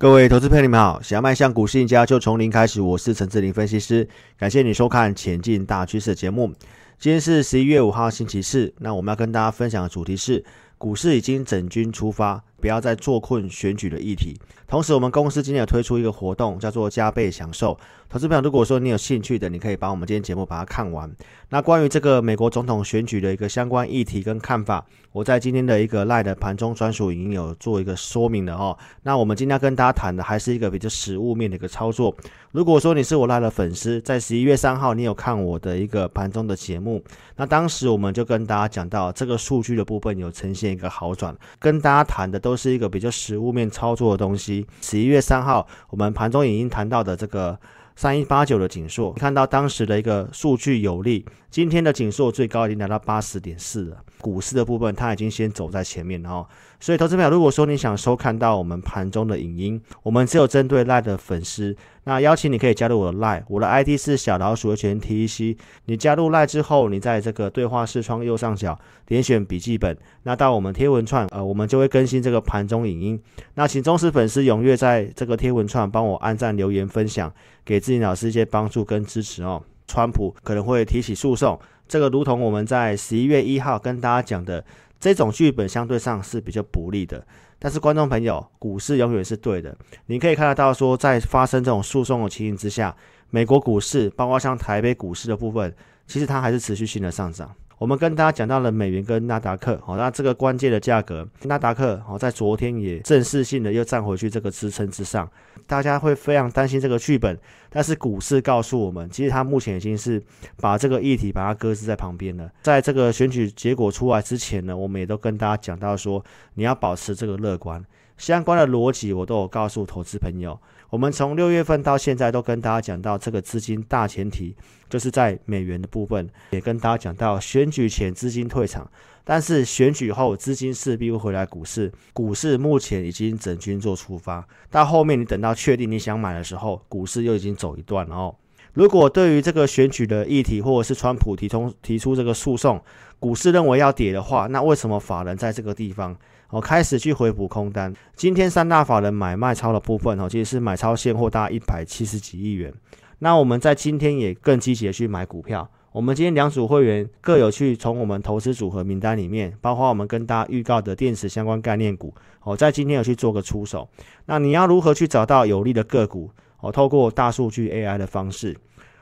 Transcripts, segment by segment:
各位投资朋友，你们好！想要迈向股市赢家，就从零开始。我是陈志林分析师，感谢你收看《前进大趋势》节目。今天是十一月五号，星期四。那我们要跟大家分享的主题是：股市已经整军出发，不要再坐困选举的议题。同时，我们公司今天有推出一个活动，叫做加倍享受。投资朋友，如果说你有兴趣的，你可以把我们今天节目把它看完。那关于这个美国总统选举的一个相关议题跟看法，我在今天的一个奈的盘中专属已经有做一个说明了哦。那我们今天要跟大家谈的还是一个比较实物面的一个操作。如果说你是我奈的粉丝，在十一月三号你有看我的一个盘中的节目，那当时我们就跟大家讲到这个数据的部分有呈现一个好转，跟大家谈的都都是一个比较实物面操作的东西。十一月三号我们盘中已经谈到的这个。三一八九的紧缩，看到当时的一个数据有利，今天的紧缩最高已经达到八十点四了。股市的部分，它已经先走在前面了哦。所以，投资朋友，如果说你想收看到我们盘中的影音，我们只有针对 LINE 的粉丝，那邀请你可以加入我的 LINE，我的 ID 是小老鼠的全 T E C。你加入 LINE 之后，你在这个对话视窗右上角点选笔记本，那到我们贴文串，呃，我们就会更新这个盘中影音。那请忠实粉丝踊跃在这个贴文串帮我按赞、留言、分享，给自己老师一些帮助跟支持哦。川普可能会提起诉讼，这个如同我们在十一月一号跟大家讲的。这种剧本相对上是比较不利的，但是观众朋友，股市永远是对的。你可以看得到，说在发生这种诉讼的情形之下，美国股市，包括像台北股市的部分，其实它还是持续性的上涨。我们跟大家讲到了美元跟纳达克，好，那这个关键的价格，纳达克好在昨天也正式性的又站回去这个支撑之上，大家会非常担心这个剧本，但是股市告诉我们，其实它目前已经是把这个议题把它搁置在旁边了。在这个选举结果出来之前呢，我们也都跟大家讲到说，你要保持这个乐观，相关的逻辑我都有告诉投资朋友。我们从六月份到现在都跟大家讲到这个资金大前提就是在美元的部分，也跟大家讲到选举前资金退场，但是选举后资金势必会回来股市。股市目前已经整军做出发，到后面你等到确定你想买的时候，股市又已经走一段了哦。如果对于这个选举的议题，或者是川普提出提出这个诉讼，股市认为要跌的话，那为什么法人在这个地方？哦，开始去回补空单。今天三大法人买卖超的部分，哦，其实是买超现货大概一百七十几亿元。那我们在今天也更积极的去买股票。我们今天两组会员各有去从我们投资组合名单里面，包括我们跟大家预告的电池相关概念股，哦，在今天有去做个出手。那你要如何去找到有利的个股？哦，透过大数据 AI 的方式，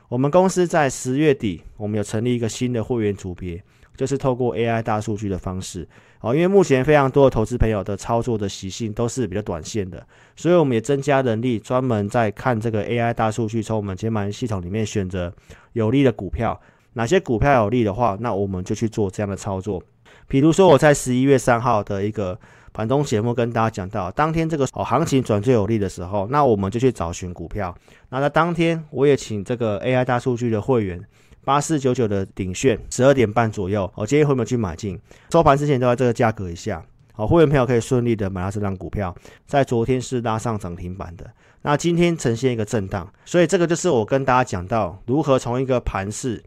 我们公司在十月底，我们有成立一个新的会员组别。就是透过 AI 大数据的方式，哦，因为目前非常多的投资朋友的操作的习性都是比较短线的，所以我们也增加人力，专门在看这个 AI 大数据，从我们解码系统里面选择有利的股票，哪些股票有利的话，那我们就去做这样的操作。比如说我在十一月三号的一个盘中节目跟大家讲到，当天这个哦行情转最有利的时候，那我们就去找寻股票。那在当天我也请这个 AI 大数据的会员。八四九九的鼎炫，十二点半左右，我建议会不会去买进？收盘之前都在这个价格以下，好，会员朋友可以顺利的买到这张股票，在昨天是拉上涨停板的，那今天呈现一个震荡，所以这个就是我跟大家讲到如何从一个盘势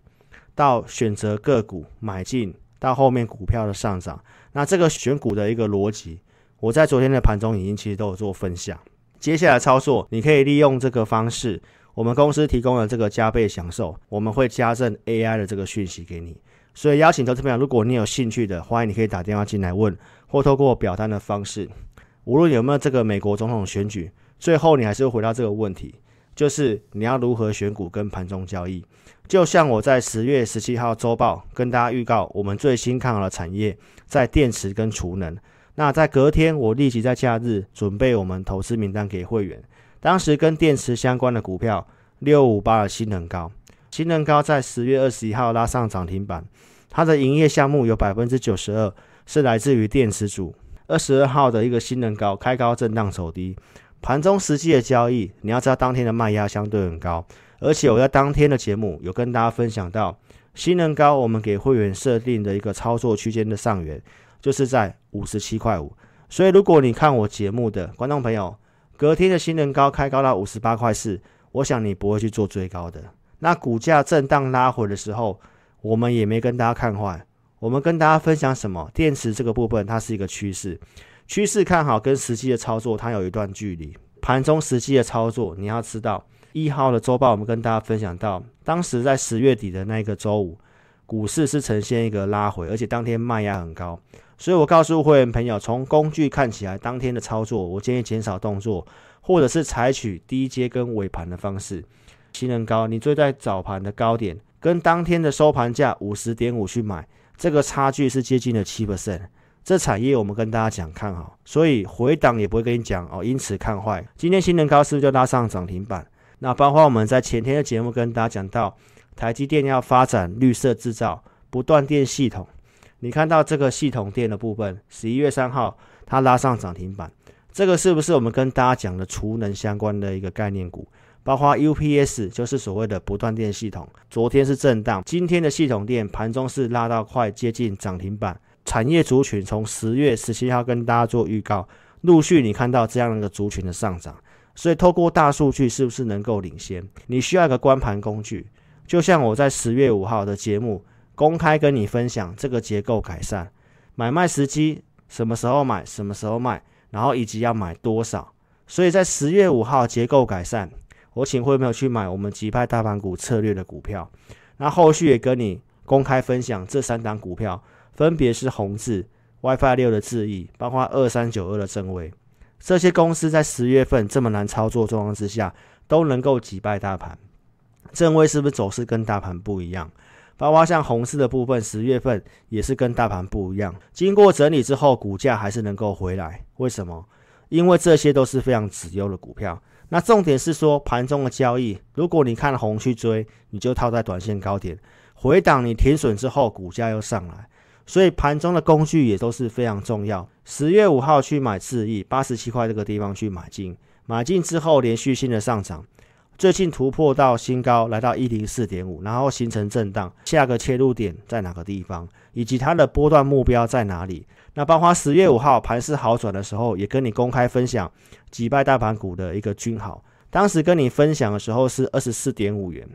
到选择个股买进，到后面股票的上涨，那这个选股的一个逻辑，我在昨天的盘中已经其实都有做分享，接下来操作你可以利用这个方式。我们公司提供了这个加倍享受，我们会加赠 AI 的这个讯息给你，所以邀请投资朋友，如果你有兴趣的，欢迎你可以打电话进来问，或透过表单的方式。无论有没有这个美国总统选举，最后你还是会回到这个问题，就是你要如何选股跟盘中交易。就像我在十月十七号周报跟大家预告，我们最新看好的产业在电池跟储能。那在隔天，我立即在假日准备我们投资名单给会员。当时跟电池相关的股票，六五八的新能高，新能高在十月二十一号拉上涨停板，它的营业项目有百分之九十二是来自于电池组。二十二号的一个新能高开高震荡走低，盘中实际的交易，你要知道当天的卖压相对很高，而且我在当天的节目有跟大家分享到，新能高我们给会员设定的一个操作区间的上缘，就是在五十七块五，所以如果你看我节目的观众朋友。隔天的新能高开高到五十八块四，我想你不会去做追高的。那股价震荡拉回的时候，我们也没跟大家看坏，我们跟大家分享什么？电池这个部分它是一个趋势，趋势看好跟实际的操作它有一段距离。盘中实际的操作，你要知道，一号的周报我们跟大家分享到，当时在十月底的那个周五，股市是呈现一个拉回，而且当天卖压很高。所以我告诉会员朋友，从工具看起来，当天的操作，我建议减少动作，或者是采取低阶跟尾盘的方式。新能高，你追在早盘的高点，跟当天的收盘价五十点五去买，这个差距是接近了七 percent。这产业我们跟大家讲看好，所以回档也不会跟你讲哦，因此看坏。今天新能高是不是就拉上涨停板？那包括我们在前天的节目跟大家讲到，台积电要发展绿色制造、不断电系统。你看到这个系统电的部分，十一月三号它拉上涨停板，这个是不是我们跟大家讲的储能相关的一个概念股？包括 UPS 就是所谓的不断电系统，昨天是震荡，今天的系统电盘中是拉到快接近涨停板。产业族群从十月十七号跟大家做预告，陆续你看到这样的一个族群的上涨，所以透过大数据是不是能够领先？你需要一个观盘工具，就像我在十月五号的节目。公开跟你分享这个结构改善，买卖时机什么时候买，什么时候卖，然后以及要买多少。所以在十月五号结构改善，我请会没有去买我们急派大盘股策略的股票。那后续也跟你公开分享这三档股票，分别是宏致、WiFi 六的智易，包括二三九二的正威。这些公司在十月份这么难操作状况之下，都能够击败大盘。正威是不是走势跟大盘不一样？包括像红色的部分，十月份也是跟大盘不一样。经过整理之后，股价还是能够回来。为什么？因为这些都是非常绩优的股票。那重点是说，盘中的交易，如果你看红去追，你就套在短线高点，回档你停损之后，股价又上来。所以盘中的工具也都是非常重要。十月五号去买智易，八十七块这个地方去买进，买进之后连续性的上涨。最近突破到新高，来到一零四点五，然后形成震荡，下个切入点在哪个地方，以及它的波段目标在哪里？那包括十月五号盘势好转的时候，也跟你公开分享击败大盘股的一个均好，当时跟你分享的时候是二十四点五元，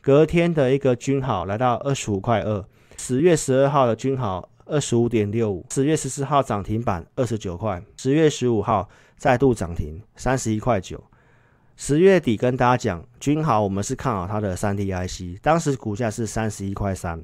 隔天的一个均好来到二十五块二，十月十二号的均好二十五点六五，十月十四号涨停板二十九块，十月十五号再度涨停三十一块九。十月底跟大家讲，均豪，我们是看好它的三 D IC，当时股价是三十一块三，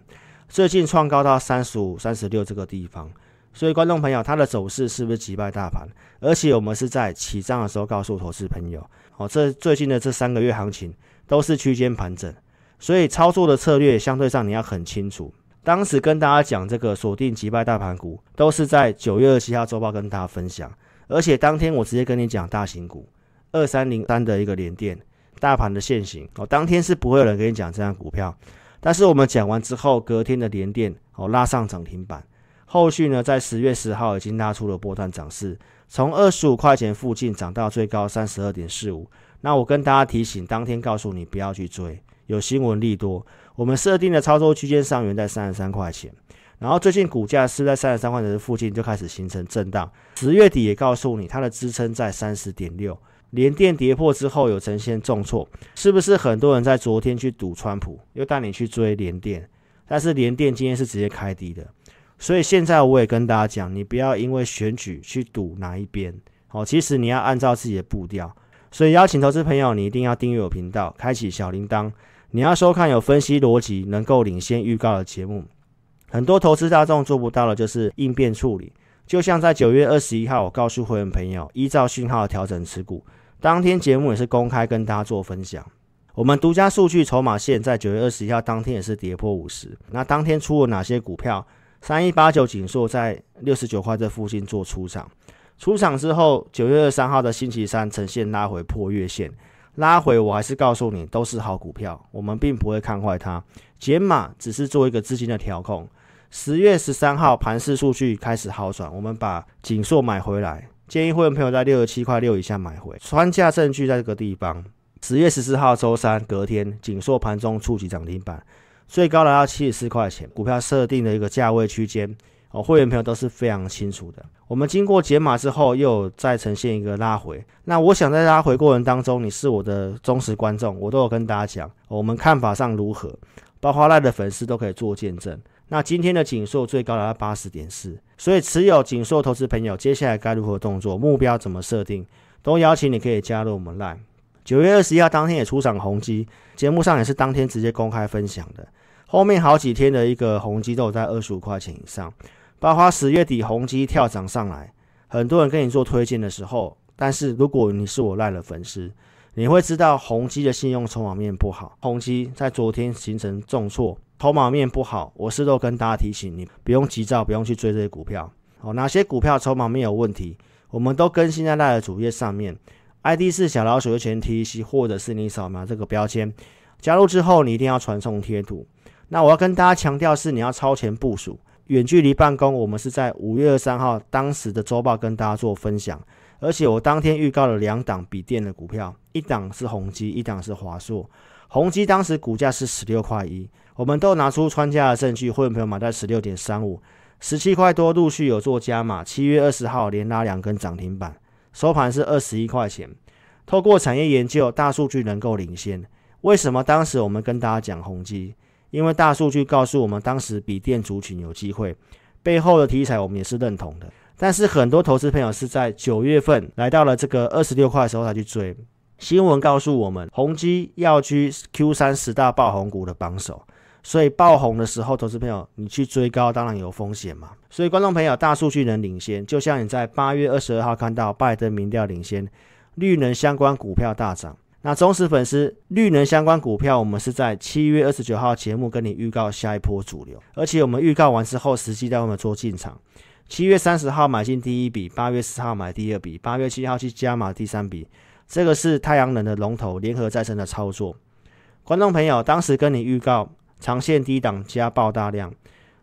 最近创高到三十五、三十六这个地方，所以观众朋友，它的走势是不是击败大盘？而且我们是在起涨的时候告诉投资朋友，哦，这最近的这三个月行情都是区间盘整，所以操作的策略相对上你要很清楚。当时跟大家讲这个锁定击败大盘股，都是在九月二十七号周报跟大家分享，而且当天我直接跟你讲大型股。二三零三的一个连电，大盘的线型哦，当天是不会有人跟你讲这样股票，但是我们讲完之后，隔天的连电哦拉上涨停板，后续呢在十月十号已经拉出了波段涨势，从二十五块钱附近涨到最高三十二点四五。那我跟大家提醒，当天告诉你不要去追，有新闻利多，我们设定的操作区间上缘在三十三块钱。然后最近股价是在三十三块钱附近就开始形成震荡，十月底也告诉你它的支撑在三十点六。联电跌破之后有呈现重挫，是不是很多人在昨天去赌川普，又带你去追联电？但是联电今天是直接开低的，所以现在我也跟大家讲，你不要因为选举去赌哪一边，好，其实你要按照自己的步调。所以邀请投资朋友，你一定要订阅我频道，开启小铃铛，你要收看有分析逻辑、能够领先预告的节目。很多投资大众做不到的，就是应变处理。就像在九月二十一号，我告诉会员朋友，依照讯号调整持股。当天节目也是公开跟大家做分享。我们独家数据筹码线在九月二十一号当天也是跌破五十。那当天出了哪些股票？三一八九景硕在六十九块这附近做出场。出场之后，九月二十三号的星期三呈现拉回破月线，拉回我还是告诉你都是好股票，我们并不会看坏它。减码只是做一个资金的调控。十月十三号盘市数据开始好转，我们把景硕买回来，建议会员朋友在六十七块六以下买回。穿价证据在这个地方。十月十四号周三隔天，景硕盘中触及涨停板，最高来到七十四块钱，股票设定的一个价位区间，哦，会员朋友都是非常清楚的。我们经过解码之后，又有再呈现一个拉回。那我想在拉回过程当中，你是我的忠实观众，我都有跟大家讲，我们看法上如何，包括赖的粉丝都可以做见证。那今天的景硕最高来到八十点四，所以持有景硕投资朋友，接下来该如何动作？目标怎么设定？都邀请你可以加入我们 Line。九月二十一号当天也出场宏碁，节目上也是当天直接公开分享的。后面好几天的一个宏碁都有在二十五块钱以上，包括十月底宏基跳涨上来，很多人跟你做推荐的时候，但是如果你是我 Line 的粉丝，你会知道宏基的信用筹码面不好，宏基在昨天形成重挫，筹码面不好，我是都跟大家提醒你，不用急躁，不用去追这些股票。哦，哪些股票筹码面有问题，我们都更新在赖的主页上面，ID 是小老鼠的全 TC，或者是你扫描这个标签，加入之后你一定要传送贴图。那我要跟大家强调是，你要超前部署，远距离办公。我们是在五月二三号当时的周报跟大家做分享，而且我当天预告了两档笔电的股票，一档是宏基，一档是华硕。宏基当时股价是十六块一，我们都拿出穿价的证据，会员朋友买在十六点三五，十七块多陆续有做加码。七月二十号连拉两根涨停板，收盘是二十一块钱。透过产业研究，大数据能够领先。为什么当时我们跟大家讲宏基？因为大数据告诉我们，当时笔电族群有机会，背后的题材我们也是认同的。但是很多投资朋友是在九月份来到了这个二十六块的时候才去追。新闻告诉我们，宏基要居 Q 三十大爆红股的榜首，所以爆红的时候，投资朋友你去追高当然有风险嘛。所以观众朋友，大数据能领先，就像你在八月二十二号看到拜登民调领先，绿能相关股票大涨。那忠实粉丝，绿能相关股票，我们是在七月二十九号节目跟你预告下一波主流，而且我们预告完之后，实际在我们做进场。七月三十号买进第一笔，八月四号买第二笔，八月七号去加码第三笔，这个是太阳能的龙头联合再生的操作。观众朋友，当时跟你预告长线低档加爆大量，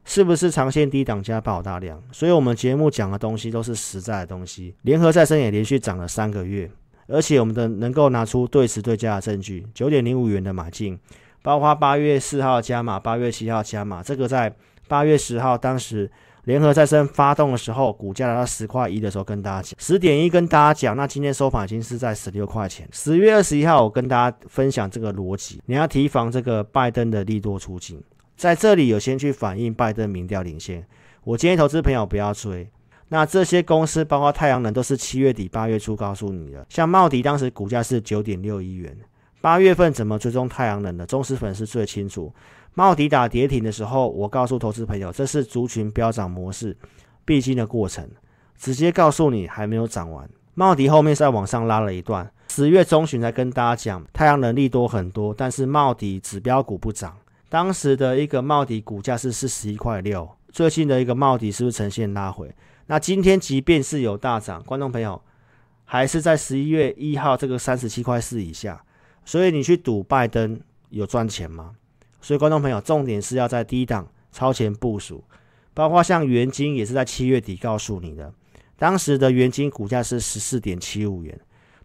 是不是长线低档加爆大量？所以我们节目讲的东西都是实在的东西。联合再生也连续涨了三个月。而且我们的能够拿出对时对价的证据，九点零五元的买进，包括八月四号加码，八月七号加码，这个在八月十号当时联合再生发动的时候，股价来到十块一的时候，跟大家讲十点一跟大家讲，那今天收盘已经是在十六块钱。十月二十一号我跟大家分享这个逻辑，你要提防这个拜登的利多出尽，在这里有先去反映拜登民调领先，我建议投资朋友不要追。那这些公司，包括太阳能，都是七月底八月初告诉你的。像茂迪当时股价是九点六一元，八月份怎么追踪太阳能的？忠实粉丝最清楚。茂迪打跌停的时候，我告诉投资朋友，这是族群飙涨模式必经的过程，直接告诉你还没有涨完。茂迪后面再往上拉了一段，十月中旬才跟大家讲，太阳能利多很多，但是茂迪指标股不涨。当时的一个茂迪股价是四十一块六，最近的一个帽底是不是呈现拉回？那今天即便是有大涨，观众朋友还是在十一月一号这个三十七块四以下，所以你去赌拜登有赚钱吗？所以观众朋友，重点是要在低档超前部署，包括像元金也是在七月底告诉你的，当时的元金股价是十四点七五元，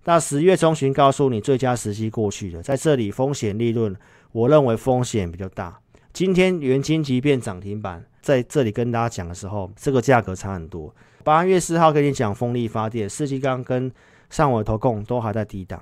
到十月中旬告诉你最佳时机过去了，在这里风险利润，我认为风险比较大。今天元晶即便涨停板。在这里跟大家讲的时候，这个价格差很多。八月四号跟你讲，风力发电、四季钢跟上尾投控都还在低档，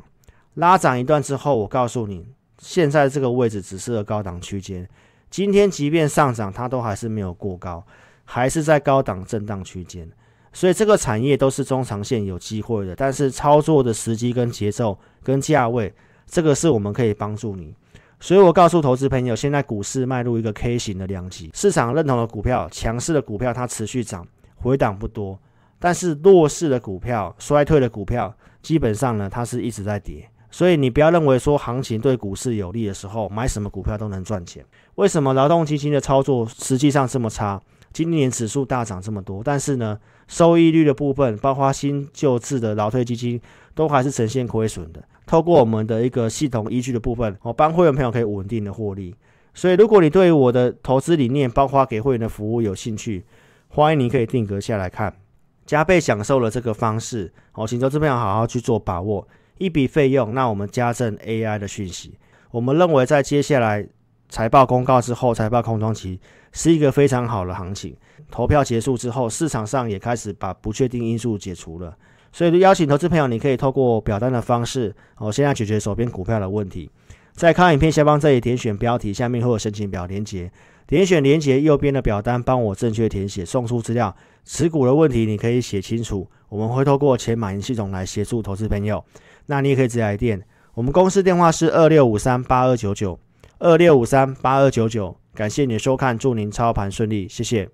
拉涨一段之后，我告诉你，现在这个位置只适合高档区间。今天即便上涨，它都还是没有过高，还是在高档震荡区间。所以这个产业都是中长线有机会的，但是操作的时机跟节奏跟价位，这个是我们可以帮助你。所以我告诉投资朋友，现在股市迈入一个 K 型的量级，市场认同的股票、强势的股票它持续涨，回档不多；但是弱势的股票、衰退的股票，基本上呢，它是一直在跌。所以你不要认为说行情对股市有利的时候，买什么股票都能赚钱。为什么劳动基金的操作实际上这么差？今年指数大涨这么多，但是呢，收益率的部分，包括新旧制的劳退基金，都还是呈现亏损的。透过我们的一个系统依据的部分，我帮会员朋友可以稳定的获利。所以，如果你对我的投资理念，包括给会员的服务有兴趣，欢迎你可以定格下来看，加倍享受了这个方式。好，请投资朋友好好去做把握，一笔费用，那我们加赠 AI 的讯息。我们认为在接下来财报公告之后，财报空窗期是一个非常好的行情。投票结束之后，市场上也开始把不确定因素解除了。所以，邀请投资朋友，你可以透过表单的方式，哦，现在解决手边股票的问题。在看影片下方这里点选标题，下面会有申请表连接，点选连接右边的表单，帮我正确填写，送出资料。持股的问题你可以写清楚，我们会透过前马云系统来协助投资朋友。那你也可以直接来电，我们公司电话是二六五三八二九九。二六五三八二九九感谢您收看祝您操盘顺利谢谢。